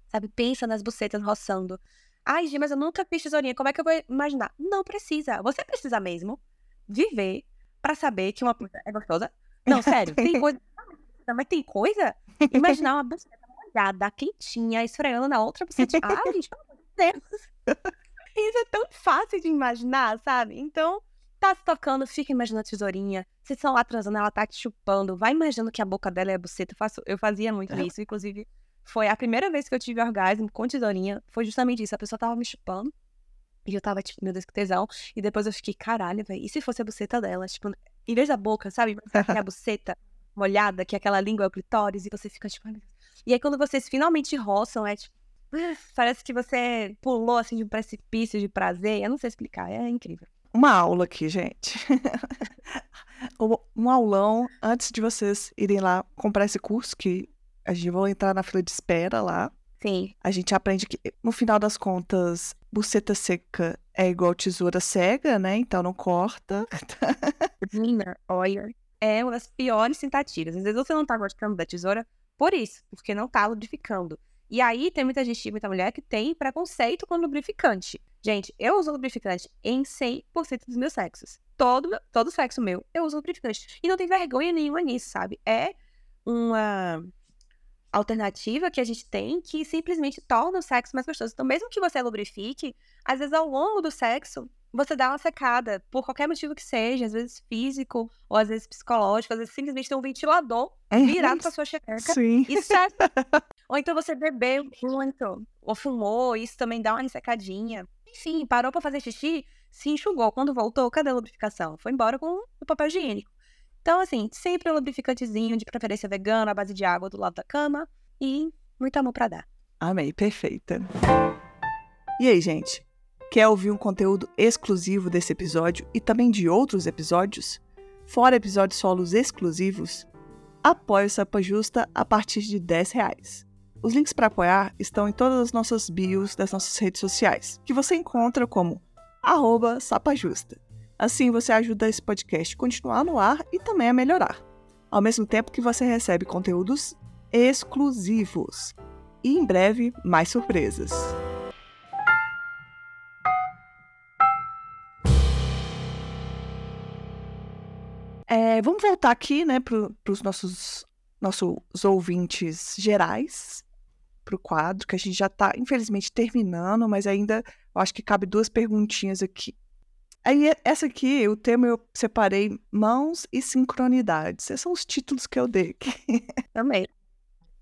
sabe? Pensa nas bucetas roçando. Ai, Gi, mas eu nunca fiz tesourinha, como é que eu vou imaginar? Não precisa. Você precisa mesmo viver para saber que uma coisa é gostosa. Não, sério, tem coisa. Mas tem coisa? Imaginar uma buceta molhada, quentinha, esfreando na outra buceta. Ai, gente, pelo amor de Deus. Isso é tão fácil de imaginar, sabe? Então, tá se tocando, fica imaginando a tesourinha. Vocês estão lá transando, ela tá te chupando. Vai imaginando que a boca dela é a buceta. Eu, faço, eu fazia muito isso, inclusive foi a primeira vez que eu tive orgasmo com tesourinha. Foi justamente isso. A pessoa tava me chupando. E eu tava, tipo, meu Deus, que tesão. E depois eu fiquei, caralho, velho. E se fosse a buceta dela? Tipo, em vez da boca, sabe? Que é a buceta molhada, que aquela língua é o clitóris. E você fica, tipo, E aí quando vocês finalmente roçam, é tipo. Parece que você pulou, assim, de um precipício de prazer. Eu não sei explicar. É incrível. Uma aula aqui, gente. um aulão antes de vocês irem lá comprar esse curso que a gente vai entrar na fila de espera lá. Sim. A gente aprende que, no final das contas, buceta seca é igual tesoura cega, né? Então não corta. Menina, olha, é uma das piores tentativas. Às vezes você não tá gostando da tesoura por isso, porque não tá lubrificando. E aí tem muita gente, muita mulher que tem preconceito com lubrificante. Gente, eu uso lubrificante em 100% dos meus sexos. Todo, todo sexo meu, eu uso lubrificante. E não tem vergonha nenhuma nisso, sabe? É uma alternativa que a gente tem que simplesmente torna o sexo mais gostoso. Então, mesmo que você lubrifique, às vezes ao longo do sexo, você dá uma secada, por qualquer motivo que seja, às vezes físico, ou às vezes psicológico, às vezes simplesmente tem um ventilador é virado pra sua xereca. Sim. E seca. ou então você bebeu muito, ou fumou, isso também dá uma secadinha. Enfim, parou para fazer xixi, se enxugou. Quando voltou, cadê a lubrificação? Foi embora com o papel higiênico. Então, assim, sempre um lubrificantezinho, de preferência vegano, à base de água do lado da cama e muito amor para dar. Amei, perfeita. E aí, gente? Quer ouvir um conteúdo exclusivo desse episódio e também de outros episódios? Fora episódios solos exclusivos? Apoie o Sapa Justa a partir de 10 reais. Os links para apoiar estão em todas as nossas bios das nossas redes sociais, que você encontra como sapajusta. Assim você ajuda esse podcast a continuar no ar e também a melhorar, ao mesmo tempo que você recebe conteúdos exclusivos e em breve mais surpresas. É, vamos voltar aqui, né, para os nossos, nossos ouvintes gerais, para o quadro, que a gente já está, infelizmente, terminando, mas ainda eu acho que cabe duas perguntinhas aqui. Aí, essa aqui, o tema eu separei mãos e sincronidades. Esses são os títulos que eu dei aqui. Também.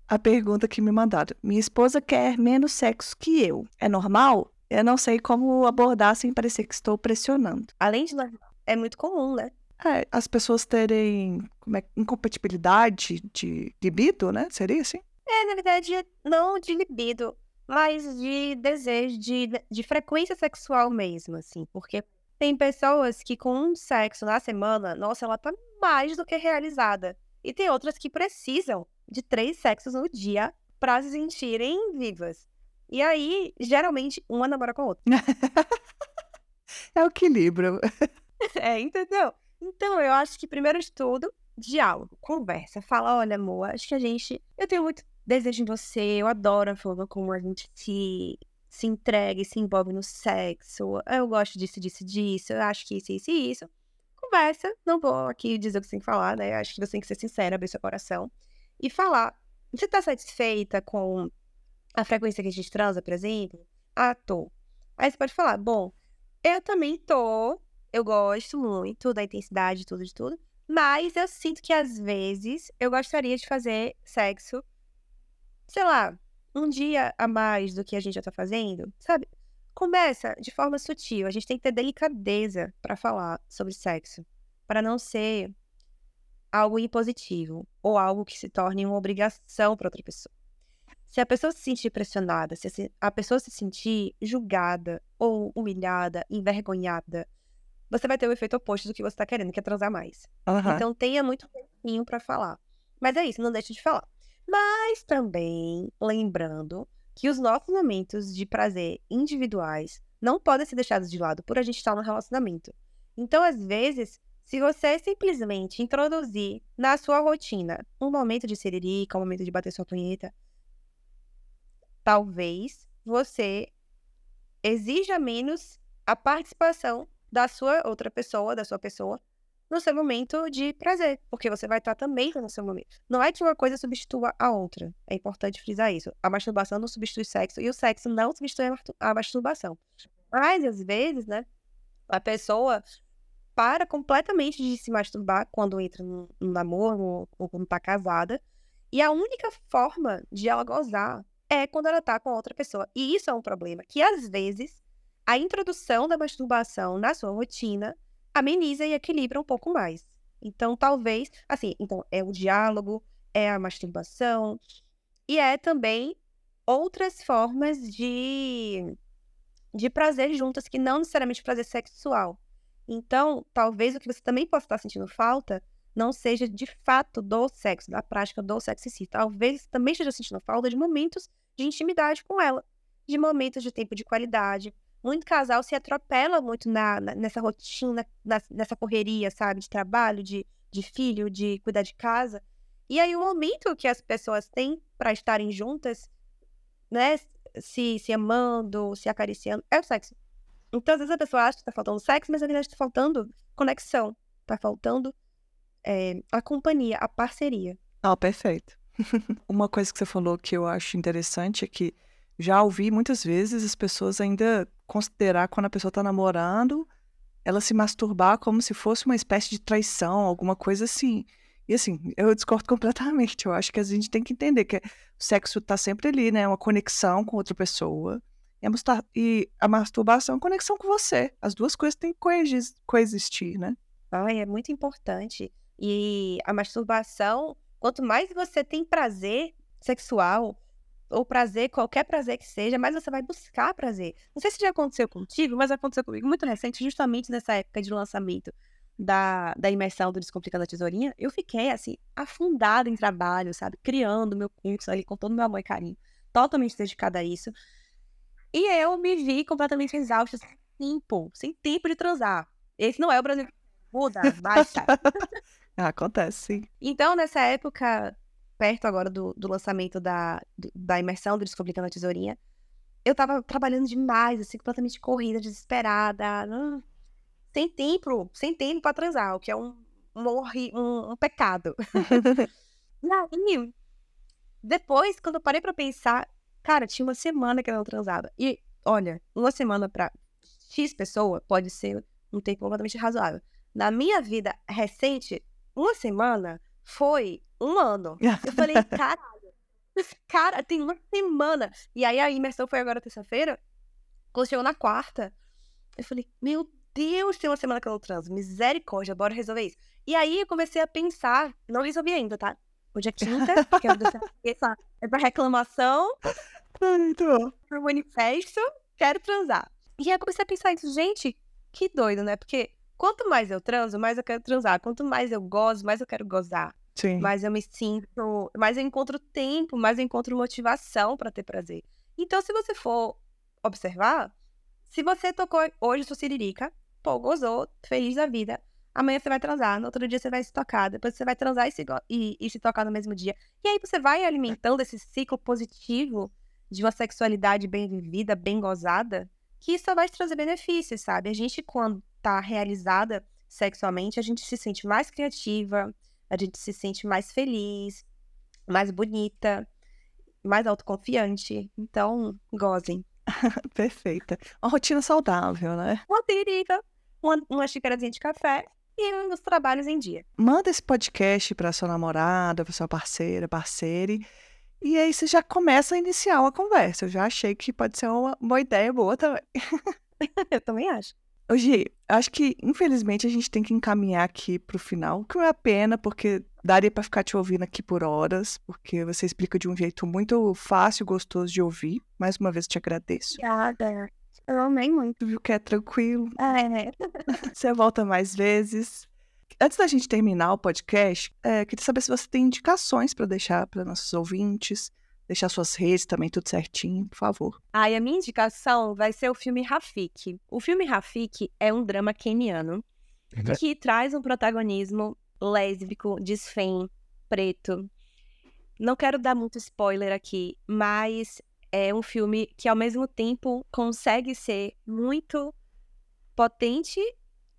a pergunta que me mandaram. Minha esposa quer menos sexo que eu. É normal? Eu não sei como abordar sem parecer que estou pressionando. Além de normal, é muito comum, né? É, as pessoas terem como é, incompatibilidade de libido, né? Seria assim? É, na verdade, não de libido, mas de desejo, de, de frequência sexual mesmo, assim. Porque tem pessoas que com um sexo na semana, nossa, ela tá mais do que realizada. E tem outras que precisam de três sexos no dia para se sentirem vivas. E aí, geralmente, uma namora com a outra. é o equilíbrio. é, entendeu? Então, eu acho que, primeiro de tudo, diálogo, conversa. Fala, olha, amor, acho que a gente. Eu tenho muito desejo em você, eu adoro a forma como a gente se, se entrega e se envolve no sexo. Eu gosto disso, disso, disso. Eu acho que isso, isso e isso. Conversa, não vou aqui dizer o que você tem que falar, né? Acho que você tem que ser sincera, abrir seu coração e falar. Você tá satisfeita com a frequência que a gente transa, por exemplo? Ah, tô. Aí você pode falar, bom, eu também tô, eu gosto muito da intensidade, tudo de tudo, mas eu sinto que às vezes eu gostaria de fazer sexo, sei lá, um dia a mais do que a gente já tá fazendo, sabe? Começa de forma sutil. A gente tem que ter delicadeza para falar sobre sexo, para não ser algo impositivo ou algo que se torne uma obrigação para outra pessoa. Se a pessoa se sentir pressionada, se a pessoa se sentir julgada ou humilhada, envergonhada, você vai ter o efeito oposto do que você está querendo, que é transar mais. Uhum. Então tenha muito tempinho para falar. Mas é isso, não deixe de falar. Mas também lembrando que os nossos momentos de prazer individuais não podem ser deixados de lado por a gente estar no relacionamento. Então, às vezes, se você simplesmente introduzir na sua rotina um momento de seririca, um momento de bater sua punheta, talvez você exija menos a participação da sua outra pessoa, da sua pessoa, no seu momento de prazer, porque você vai estar também no seu momento. Não é que uma coisa substitua a outra. É importante frisar isso. A masturbação não substitui sexo e o sexo não substitui a masturbação. Mas às vezes, né, a pessoa para completamente de se masturbar quando entra no, namoro ou quando está casada. E a única forma de ela gozar é quando ela tá com outra pessoa. E isso é um problema que, às vezes, a introdução da masturbação na sua rotina ameniza e equilibra um pouco mais. Então, talvez, assim, então é o diálogo, é a masturbação e é também outras formas de de prazer juntas que não necessariamente prazer sexual. Então, talvez o que você também possa estar sentindo falta não seja de fato do sexo, da prática do sexo em si. Talvez também esteja sentindo falta de momentos de intimidade com ela, de momentos de tempo de qualidade. Muito casal se atropela muito na, na nessa rotina, na, nessa correria, sabe? De trabalho, de, de filho, de cuidar de casa. E aí, o momento que as pessoas têm para estarem juntas, né? Se, se amando, se acariciando, é o sexo. Então, às vezes a pessoa acha que tá faltando sexo, mas na verdade tá faltando conexão. Tá faltando é, a companhia, a parceria. Ah, perfeito. Uma coisa que você falou que eu acho interessante é que já ouvi muitas vezes as pessoas ainda considerar quando a pessoa está namorando, ela se masturbar como se fosse uma espécie de traição, alguma coisa assim. E assim, eu discordo completamente. Eu acho que a gente tem que entender que o sexo está sempre ali, né? Uma conexão com outra pessoa. E a, e a masturbação é conexão com você. As duas coisas têm que coexistir, né? Ai, é muito importante. E a masturbação Quanto mais você tem prazer sexual, ou prazer, qualquer prazer que seja, mais você vai buscar prazer. Não sei se já aconteceu contigo, mas aconteceu comigo muito recente, justamente nessa época de lançamento da, da imersão do Descomplicando a Tesourinha. Eu fiquei, assim, afundada em trabalho, sabe? Criando meu curso ali com todo o meu amor e carinho. Totalmente dedicada a isso. E eu me vi completamente exausta, sem tempo, sem tempo de transar. Esse não é o Brasil. Muda, baixa. Ah, acontece, sim. Então, nessa época, perto agora do, do lançamento da, da imersão do Descomplicando a Tesourinha, eu tava trabalhando demais, assim, completamente corrida, desesperada, não, sem tempo, sem tempo pra transar, o que é um, um, um, um pecado. e aí, depois, quando eu parei pra pensar, cara, tinha uma semana que eu não transava. E, olha, uma semana pra X pessoa pode ser um tempo completamente razoável. Na minha vida recente, uma semana foi um ano. Eu falei, caralho, Cara, tem uma semana. E aí a imersão foi agora terça-feira. Quando chegou na quarta, eu falei, meu Deus, tem uma semana que eu não transo. Misericórdia, bora resolver isso. E aí eu comecei a pensar, não resolvi ainda, tá? Hoje é quinta, que é, essa, é pra reclamação. Muito. Pro manifesto, quero transar. E aí eu comecei a pensar isso, gente, que doido, né? Porque quanto mais eu transo, mais eu quero transar. Quanto mais eu gozo, mais eu quero gozar. Sim. Eu me sinto, mais eu encontro tempo, mais eu encontro motivação para ter prazer. Então, se você for observar, se você tocou hoje sua siririca, pô, gozou, feliz da vida. Amanhã você vai transar, no outro dia você vai se tocar, depois você vai transar e se, e, e se tocar no mesmo dia. E aí você vai alimentando esse ciclo positivo de uma sexualidade bem vivida, bem gozada, que isso vai te trazer benefícios, sabe? A gente, quando tá realizada sexualmente, a gente se sente mais criativa, a gente se sente mais feliz, mais bonita, mais autoconfiante. Então, gozem. Perfeita. Uma rotina saudável, né? Uma tirita, uma, uma xícarazinha de café e os trabalhos em dia. Manda esse podcast para sua namorada, para sua parceira, parceire. E aí você já começa a iniciar uma conversa. Eu já achei que pode ser uma, uma ideia boa também. Eu também acho. Hoje, acho que infelizmente a gente tem que encaminhar aqui para o final, que é pena, porque daria para ficar te ouvindo aqui por horas, porque você explica de um jeito muito fácil e gostoso de ouvir. Mais uma vez te agradeço. Obrigada. Eu amei muito. Viu que é tranquilo. É. Você volta mais vezes. Antes da gente terminar o podcast, é, queria saber se você tem indicações para deixar para nossos ouvintes, deixar suas redes também tudo certinho, por favor. Ah, e a minha indicação vai ser o filme Rafik. O filme Rafik é um drama keniano que traz um protagonismo lésbico, desfém, preto. Não quero dar muito spoiler aqui, mas é um filme que ao mesmo tempo consegue ser muito potente,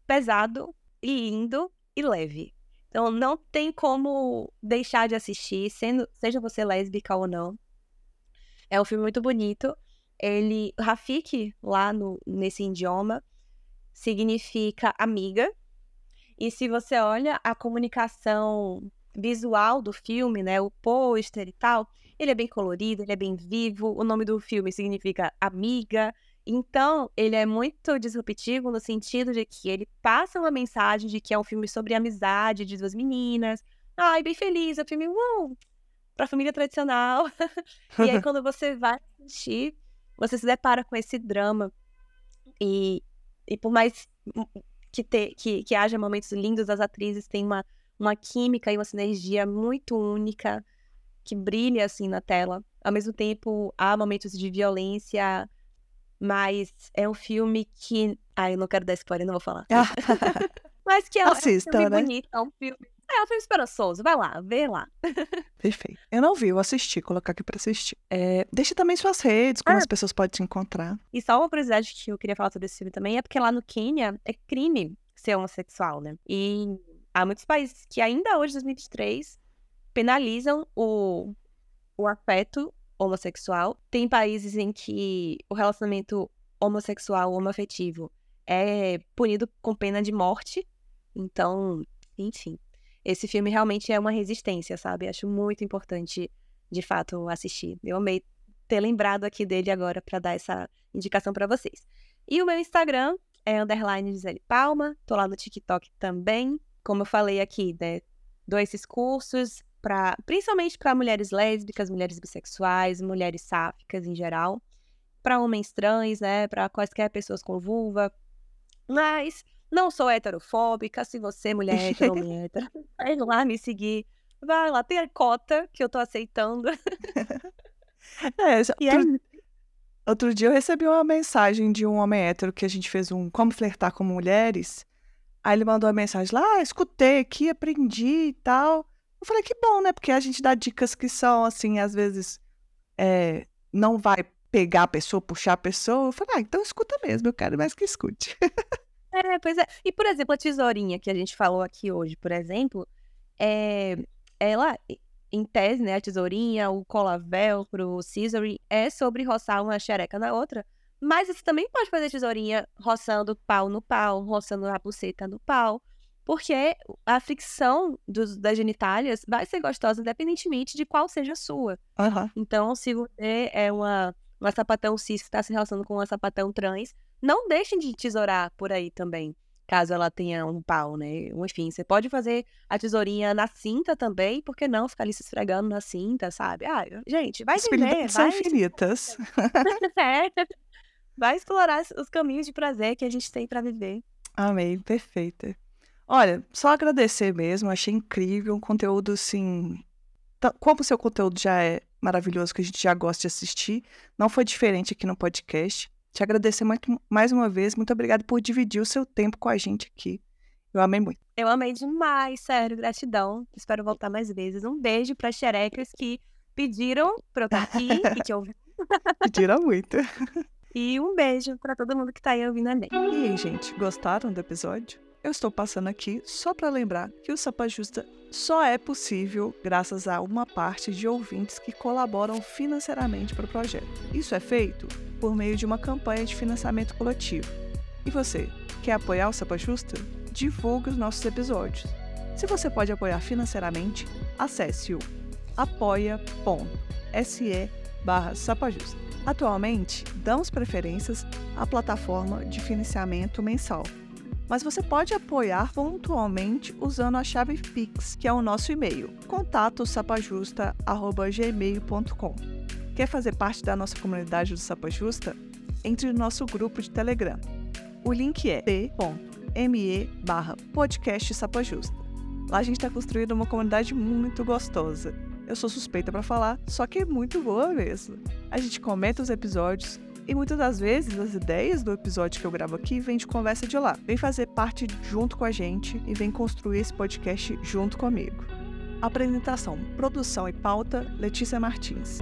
pesado, lindo e leve. Então não tem como deixar de assistir, sendo, seja você lésbica ou não. É um filme muito bonito. Ele, Rafik, lá no, nesse idioma, significa amiga. E se você olha a comunicação visual do filme, né, o pôster e tal, ele é bem colorido, ele é bem vivo. O nome do filme significa amiga. Então, ele é muito disruptivo no sentido de que ele passa uma mensagem de que é um filme sobre amizade de duas meninas. Ai, bem feliz, é um filme uh, pra família tradicional. e aí, quando você vai assistir, você se depara com esse drama. E, e por mais que, te, que, que haja momentos lindos, as atrizes têm uma, uma química e uma sinergia muito única que brilha assim na tela. Ao mesmo tempo, há momentos de violência mas é um filme que. Ai, eu não quero dar spoiler, não vou falar. Mas que é, Assista, é um filme né? bonito, é um filme. É um filme esperançoso. Vai lá, vê lá. Perfeito. Eu não vi, eu assisti, colocar aqui pra assistir. É, deixa também suas redes, como Ah. as pessoas podem te encontrar. E só uma curiosidade que eu queria falar sobre esse filme também é porque lá no Quênia é crime ser homossexual, né? E há muitos países que ainda hoje, em 2023, penalizam o, o afeto homossexual. Tem países em que o relacionamento homossexual, homoafetivo, é punido com pena de morte. Então, enfim. Esse filme realmente é uma resistência, sabe? Acho muito importante, de fato, assistir. Eu amei ter lembrado aqui dele agora para dar essa indicação para vocês. E o meu Instagram é underline Gisele Palma, tô lá no TikTok também. Como eu falei aqui, né? Dou esses cursos para principalmente para mulheres lésbicas, mulheres bissexuais, mulheres sáficas em geral, para homens trans, né, para quaisquer pessoas com vulva. Mas não sou heterofóbica, se você mulher hétero, homem hétero, vai lá me seguir. Vai lá, tem a cota que eu tô aceitando. É, já- E outro, outro dia eu recebi uma mensagem de um homem hétero que a gente fez um Como Flertar com Mulheres. Aí ele mandou uma mensagem lá, ah, escutei aqui, aprendi e tal. Eu falei, que bom, né? Porque a gente dá dicas que são, assim, às vezes é, não vai pegar a pessoa, puxar a pessoa. Eu falei, ah, então escuta mesmo, eu quero mais que escute. É, pois é. E, por exemplo, a tesourinha que a gente falou aqui hoje, por exemplo, é, ela, em tese, né, a tesourinha, o cola velcro, o scissoring, é sobre roçar uma xereca na outra, mas você também pode fazer tesourinha roçando pau no pau, roçando a buceta no pau. Porque a fricção dos, das genitálias vai ser gostosa independentemente de qual seja a sua. Aham. Então, se você é uma, uma sapatão cis que está se relacionando com uma sapatão trans, não deixem de tesourar por aí também, caso ela tenha um pau, né? Enfim, você pode fazer a tesourinha na cinta também, por que não ficar ali se esfregando na cinta, sabe? Ah, gente, vai viver, são vai... infinitas. É. Vai explorar os caminhos de prazer que a gente tem pra viver. Amei, perfeita. Olha, só agradecer mesmo, achei incrível, um conteúdo assim. Como o seu conteúdo já é maravilhoso, que a gente já gosta de assistir, não foi diferente aqui no podcast. Te agradecer muito, mais uma vez, muito obrigada por dividir o seu tempo com a gente aqui. Eu amei muito. Eu amei demais, sério, gratidão. Espero voltar mais vezes. Um beijo para xerecas que pediram pra eu estar aqui e que ouviram. Pediram muito. E um beijo para todo mundo que tá aí ouvindo a gente. E aí, gente, gostaram do episódio? Eu estou passando aqui só para lembrar que o Sapa Justa só é possível graças a uma parte de ouvintes que colaboram financeiramente para o projeto. Isso é feito por meio de uma campanha de financiamento coletivo. E você, quer apoiar o Sapa Justa? Divulgue os nossos episódios. Se você pode apoiar financeiramente, acesse o apoia.se barra. Atualmente, damos preferências à plataforma de financiamento mensal, mas você pode apoiar pontualmente usando a chave Pix, que é o nosso e-mail, contatosapajusta.gmail.com. Quer fazer parte da nossa comunidade do Sapa Justa? Entre no nosso grupo de Telegram. O link é t.me barra podcast Sapa Justa. Lá a gente está construindo uma comunidade muito gostosa. Eu sou suspeita para falar, só que é muito boa mesmo. A gente comenta os episódios e muitas das vezes as ideias do episódio que eu gravo aqui vêm de conversa de lá. Vem fazer parte junto com a gente e vem construir esse podcast junto comigo. Apresentação, produção e pauta: Letícia Martins.